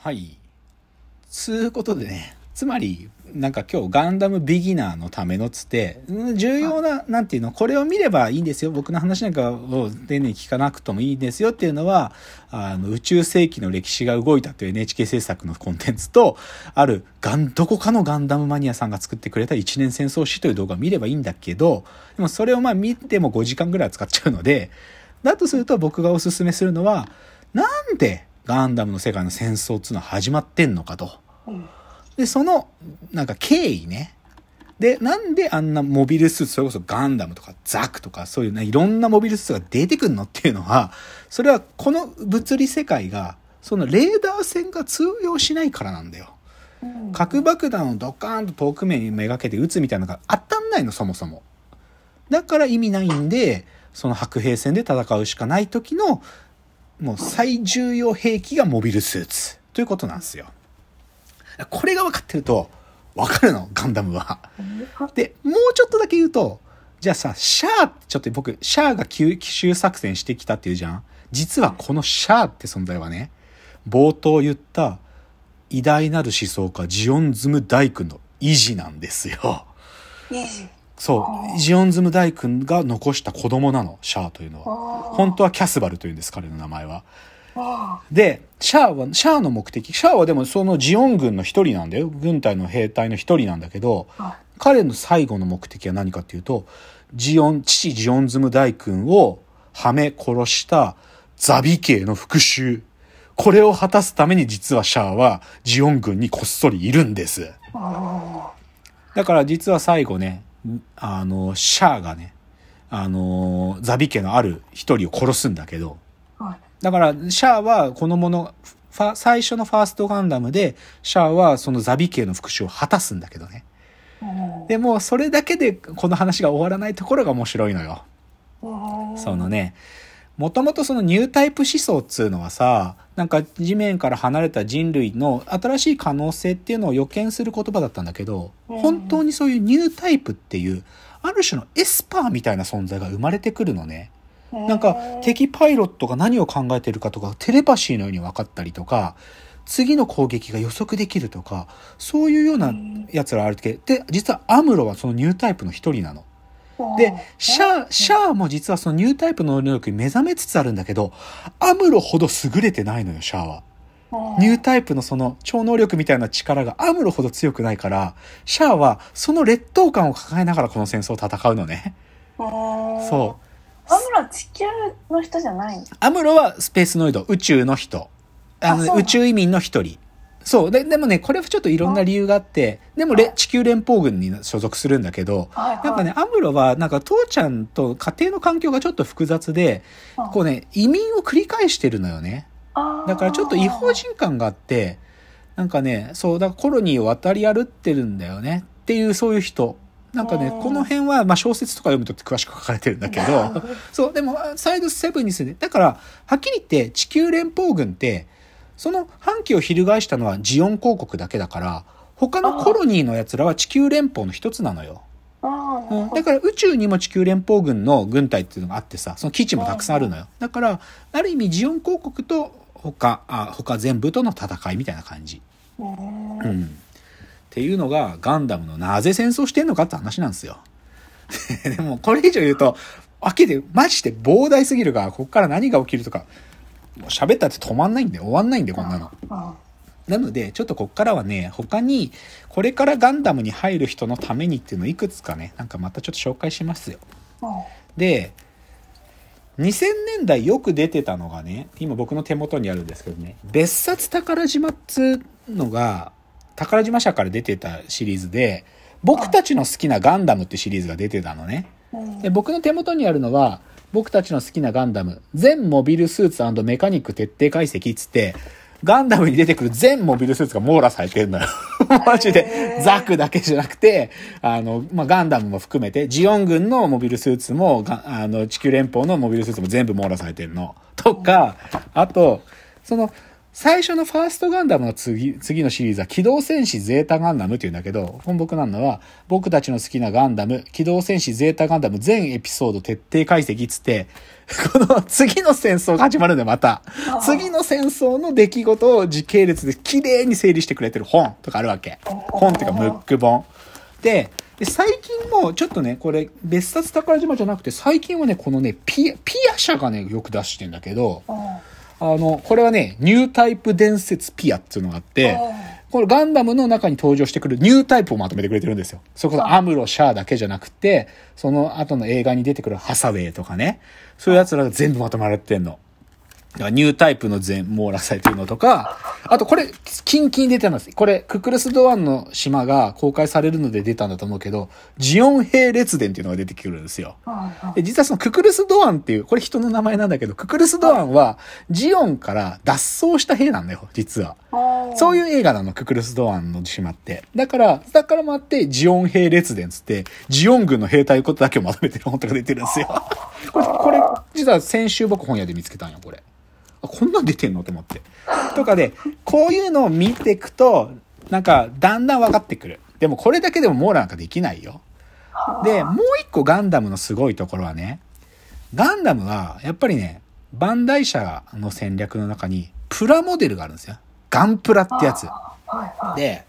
はい。つうことでね、つまり、なんか今日ガンダムビギナーのためのつって、うん重要な、なんていうの、これを見ればいいんですよ。僕の話なんかを丁寧に聞かなくともいいんですよっていうのは、あの、宇宙世紀の歴史が動いたという NHK 制作のコンテンツと、ある、ガン、どこかのガンダムマニアさんが作ってくれた一年戦争史という動画を見ればいいんだけど、でもそれをまあ見ても5時間ぐらいは使っちゃうので、だとすると僕がおすすめするのは、なんでガンダムの世界の戦争っていうのは始まってんのかと。うんで、その、なんか経緯ね。で、なんであんなモビルスーツ、それこそガンダムとかザクとかそういうね、いろんなモビルスーツが出てくるのっていうのは、それはこの物理世界が、そのレーダー線が通用しないからなんだよ。うん核爆弾をドカーンと遠く目にめがけて撃つみたいなのが当たんないの、そもそも。だから意味ないんで、その白兵戦で戦うしかない時の、もう最重要兵器がモビルスーツ。ということなんですよ。これが分かってると、分かるの、ガンダムは。で、もうちょっとだけ言うと、じゃあさ、シャーってちょっと僕、シャアが奇奇襲作戦してきたっていうじゃん実はこのシャアって存在はね、冒頭言った偉大なる思想家ジオンズム大君の維持なんですよ。そう。ジオンズム大君が残した子供なの、シャアというのは。本当はキャスバルというんです、彼の名前は。あで、シャアは、シャアの目的、シャアはでもそのジオン軍の一人なんだよ。軍隊の兵隊の一人なんだけど、あ彼の最後の目的は何かっていうと、ジオン、父ジオンズム大君をはめ殺したザビ家の復讐。これを果たすために実はシャアはジオン軍にこっそりいるんです。あだから実は最後ね、あの、シャアがね、あの、ザビ家のある一人を殺すんだけど、はいだから、シャアはこのもの、ファ最初のファーストガンダムで、シャアはそのザビ系の復讐を果たすんだけどね。うんでも、それだけでこの話が終わらないところが面白いのよ。うんそのね、もともとそのニュータイプ思想っつうのはさ、なんか地面から離れた人類の新しい可能性っていうのを予見する言葉だったんだけど、うん本当にそういうニュータイプっていう、ある種のエスパーみたいな存在が生まれてくるのね。なんか敵パイロットが何を考えてるかとかテレパシーのように分かったりとか次の攻撃が予測できるとかそういうようなやつらあるけで実はアムロはそのニュータイプの一人なの。でシャアシャアも実はそのニュータイプの能力に目覚めつつあるんだけどアムロほど優れてないのよシャアは。ニュータイプのその超能力みたいな力がアムロほど強くないからシャアはその劣等感を抱えながらこの戦争を戦うのね。そそう。アムロは地球の人じゃないの？アムロはスペースノイド、宇宙の人。あの宇宙移民の一人。そう。で、でもね、これはちょっといろんな理由があって、でもれ地球連邦軍に所属するんだけど、はいはいなんかね、アムロは、なんか父ちゃんと家庭の環境がちょっと複雑で、うんこうね、移民を繰り返してるのよね。だからちょっと違法人感があって、なんかね、そう、だからコロニーを渡り歩ってるんだよね。っていう、そういう人。なんかね、うんこの辺は、まあ小説とか読むと詳しく書かれてるんだけど、そう、でも、サイドセブンに住んで、だから、はっきり言って、地球連邦軍って、その反旗を翻したのはジオン公国だけだから、他のコロニーの奴らは地球連邦の一つなのよ。うん、だから宇宙にも地球連邦軍の軍隊っていうのがあってさ、その基地もたくさんあるのよ。だから、ある意味ジオン公国と他、あ他全部との戦いみたいな感じ。うんうん。っていうのがガンダムのなぜ戦争してんのかって話なんですよ。でもこれ以上言うと、わけでマジで膨大すぎるから、ここから何が起きるとか、もう喋ったって止まんないんで、終わんないんで、こんなの。あなので、ちょっとこっからはね、他に、これからガンダムに入る人のためにっていうのをいくつかね、なんかまたちょっと紹介しますよ。あで、2000年代よく出てたのがね、今僕の手元にあるんですけどね、別冊宝島っつうのが、宝島社から出てたシリーズで、僕たちの好きなガンダムってシリーズが出てたのね。うんで僕の手元にあるのは、僕たちの好きなガンダム、全モビルスーツメカニック徹底解析っつって、ガンダムに出てくる全モビルスーツが網羅されてるのよ。マジで、ザクだけじゃなくて、あの、まあ、ガンダムも含めて、ジオン軍のモビルスーツも、があの、地球連邦のモビルスーツも全部網羅されてるの。とか、あと、その、最初のファーストガンダムの次、次のシリーズは機動戦士ゼータガンダムって言うんだけど、本僕なんのは、僕たちの好きなガンダム、機動戦士ゼータガンダム全エピソード徹底解析っつって、この次の戦争が始まるんだよ、また。次の戦争の出来事を時系列で綺麗に整理してくれてる本とかあるわけ。本っていうか、ムック本。で、で最近も、ちょっとね、これ、別冊宝島じゃなくて、最近はね、このね、ピア、ピア社がね、よく出してんだけど、うんあの、これはね、ニュータイプ伝説ピアっていうのがあって、これガンダムの中に登場してくるニュータイプをまとめてくれてるんですよ。それこそアムロ、シャアだけじゃなくて、その後の映画に出てくるハサウェイとかね、そういう奴らが全部まとまれてんの。ニュータイプの全網羅されてるのとか、あとこれ、キンキンに出てます。これ、ククルス・ドアンの島が公開されるので出たんだと思うけど、ジオン兵列伝っていうのが出てくるんですよ。うんで実はそのククルス・ドアンっていう、これ人の名前なんだけど、ククルス・ドアンは、ジオンから脱走した兵なんだよ、実は。うんそういう映画なの、ククルス・ドアンの島って。だから、だからもあって、ジオン兵列伝つって、ジオン軍の兵隊ことだけをまとめてる本とか出てるんですよ。これ、これ、実は先週僕本屋で見つけたんよ、これ。あ、こんなん出てんの？って思って。とかで、こういうのを見ていくと、なんか、だんだん分かってくる。でもこれだけでも網羅なんかできないよ。で、もう一個ガンダムのすごいところはね、ガンダムは、やっぱりね、バンダイ社の戦略の中に、プラモデルがあるんですよ。ガンプラってやつ。で、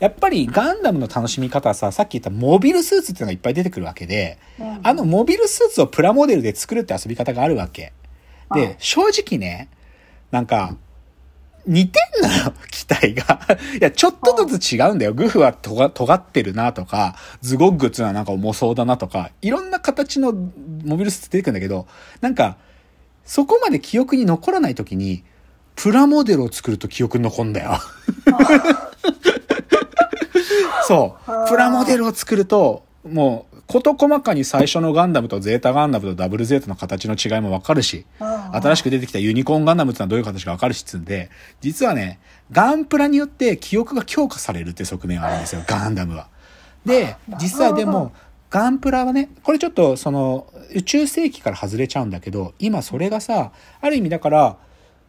やっぱりガンダムの楽しみ方はさ、さっき言ったモビルスーツっていうのがいっぱい出てくるわけで、うんあのモビルスーツをプラモデルで作るって遊び方があるわけ。はいで、正直ね、なんか、似てんのよ、機体が。いや、ちょっとずつ違うんだよ。グフはとが尖ってるなとか、ズゴッグっていうのはなんか重そうだなとか、いろんな形のモビルスーツ出てくるんだけど、なんか、そこまで記憶に残らないときに、プラモデルを作ると記憶に残んだよ。そう。プラモデルを作ると、もう、事細かに最初のガンダムとゼータガンダムとダブルゼータの形の違いもわかるし、新しく出てきたユニコーンガンダムってのはどういう形かわかるしっつうんで、実はね、ガンプラによって記憶が強化されるって側面があるんですよ、ガンダムは。で、実はでも、ガンプラはね、これちょっとその、宇宙世紀から外れちゃうんだけど、今それがさ、ある意味だから、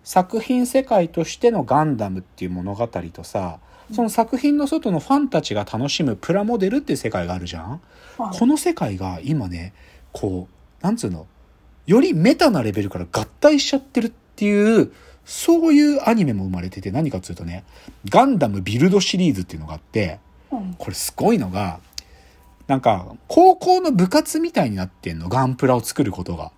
作品世界としてのガンダムっていう物語とさ、その作品の外のファンたちが楽しむプラモデルっていう世界があるじゃん。はい。この世界が今ね、こう、なんつうの、よりメタなレベルから合体しちゃってるっていう、そういうアニメも生まれてて、何かっていうとね、ガンダムビルドシリーズっていうのがあって、うん。これすごいのが、なんか、高校の部活みたいになってんの、ガンプラを作ることが。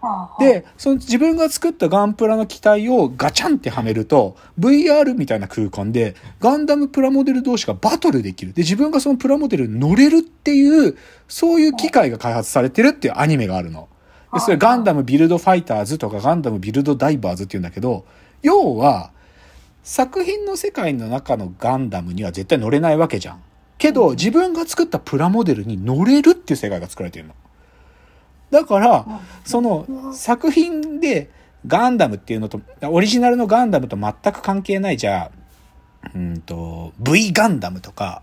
はあで、その自分が作ったガンプラの機体をガチャンってはめると、VR みたいな空間で、ガンダムプラモデル同士がバトルできる。で、自分がそのプラモデルに乗れるっていう、そういう機械が開発されてるっていうアニメがあるの。で、それガンダムビルドファイターズとかガンダムビルドダイバーズって言うんだけど、要は、作品の世界の中のガンダムには絶対乗れないわけじゃん。けど、自分が作ったプラモデルに乗れるっていう世界が作られてるの。だから、その作品でガンダムっていうのと、オリジナルのガンダムと全く関係ない、じゃあ、うんと、V ガンダムとか、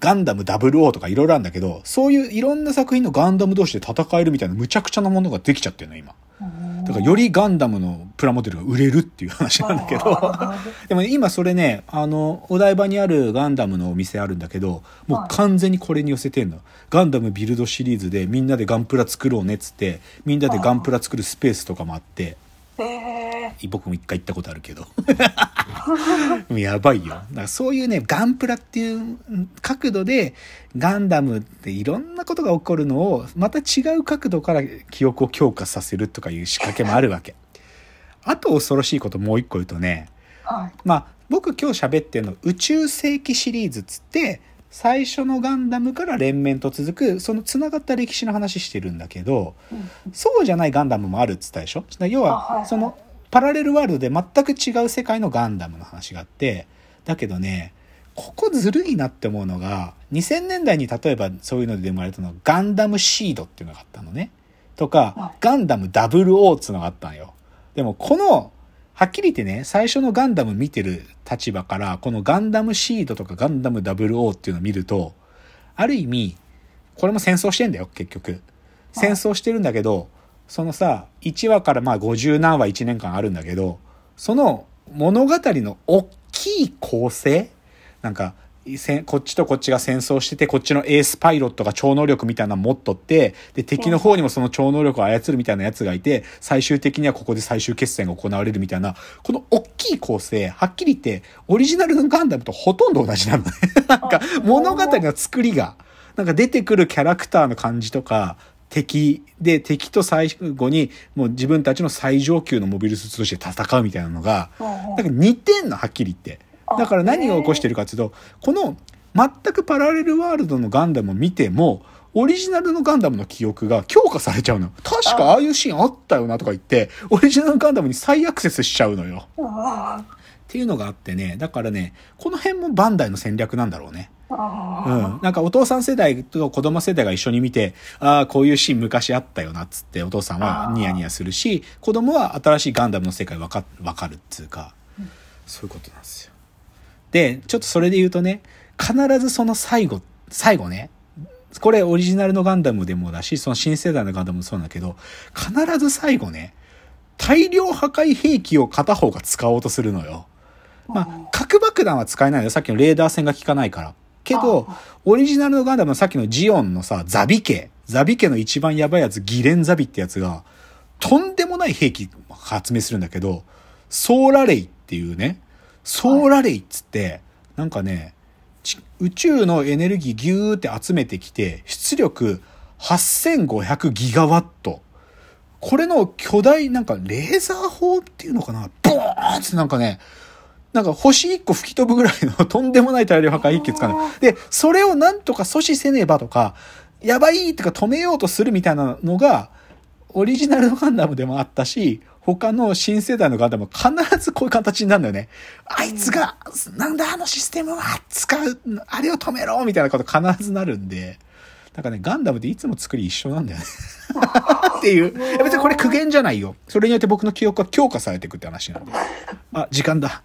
ガンダム00とかいろいろあるんだけど、そういういろんな作品のガンダム同士で戦えるみたいな無茶苦茶なものができちゃってるの、今。だからよりガンダムのプラモデルが売れるっていう話なんだけど。でもね、今それね、あの、お台場にあるガンダムのお店あるんだけど、もう完全にこれに寄せてんの。ガンダムビルドシリーズでみんなでガンプラ作ろうねっつって、みんなでガンプラ作るスペースとかもあって、僕も一回行ったことあるけど。やばいよ。だからそういうね、ガンプラっていう角度で、ガンダムっていろんなことが起こるのを、また違う角度から記憶を強化させるとかいう仕掛けもあるわけ。あと恐ろしいこともう一個言うとね、はいまあ、僕今日喋ってるの宇宙世紀シリーズっつって、最初のガンダムから連綿と続く、その繋がった歴史の話してるんだけど、うんそうじゃないガンダムもあるっつったでしょ？要は、その、パラレルワールドで全く違う世界のガンダムの話があって、だけどね、ここずるいなって思うのが、2000年代に例えばそういうので生まれたのがガンダムシードっていうのがあったのね。とか、ガンダム00っていうのがあったのよ。でもこの、はっきり言ってね、最初のガンダム見てる立場から、このガンダムシードとかガンダム00っていうのを見ると、ある意味、これも戦争してんだよ、結局。戦争してるんだけど、そのさ、1話からまあ50何話1年間あるんだけど、その物語の大きい構成？なんか、こっちとこっちが戦争してて、こっちのエースパイロットが超能力みたいなの持っとって、で、敵の方にもその超能力を操るみたいなやつがいて、最終的にはここで最終決戦が行われるみたいな、この大きい構成、はっきり言って、オリジナルのガンダムとほとんど同じなのね。なんか、物語の作りが、なんか出てくるキャラクターの感じとか、敵で、敵と最後に、もう自分たちの最上級のモビルスーツとして戦うみたいなのが、なんか似てんの、はっきり言って。だから何が起こしてるかっていうと、この全くパラレルワールドのガンダムを見ても、オリジナルのガンダムの記憶が強化されちゃうのよ。確かああいうシーンあったよなとか言って、オリジナルのガンダムに再アクセスしちゃうのよ。あっていうのがあってね、だからね、この辺もバンダイの戦略なんだろうね。あうん。なんかお父さん世代と子供世代が一緒に見て、ああ、こういうシーン昔あったよなっつってお父さんはニヤニヤするし、子供は新しいガンダムの世界わか、わかるっつうか、そういうことなんですよ。で、ちょっとそれで言うとね、必ずその最後、最後ね、これオリジナルのガンダムでもだし、その新世代のガンダムもそうなんだけど、必ず最後ね、大量破壊兵器を片方が使おうとするのよ。まあ、核爆弾は使えないよ。さっきのレーダー線が効かないから。けど、オリジナルのガンダムのさっきのジオンのさ、ザビ家。ザビ家の一番やばいやつ、ギレンザビってやつが、とんでもない兵器発明するんだけど、ソーラレイっていうね、ソーラレイっつって、なんかね、ち宇宙のエネルギーギューって集めてきて、出力8500ギガワット。これの巨大、なんかレーザー砲っていうのかな？ボーンってなんかね、なんか星一個吹き飛ぶぐらいのとんでもない大量破壊兵器を使うの。で、それをなんとか阻止せねばとか、やばいとか止めようとするみたいなのが、オリジナルのガンダムでもあったし、他の新世代のガンダムも必ずこういう形になるんだよね。あいつが、なんだあのシステムは使う、あれを止めろみたいなこと必ずなるんで、なんかね、ガンダムっていつも作り一緒なんだよね。っていう。別にこれ苦言じゃないよ。それによって僕の記憶が強化されていくって話なんで。あ、時間だ。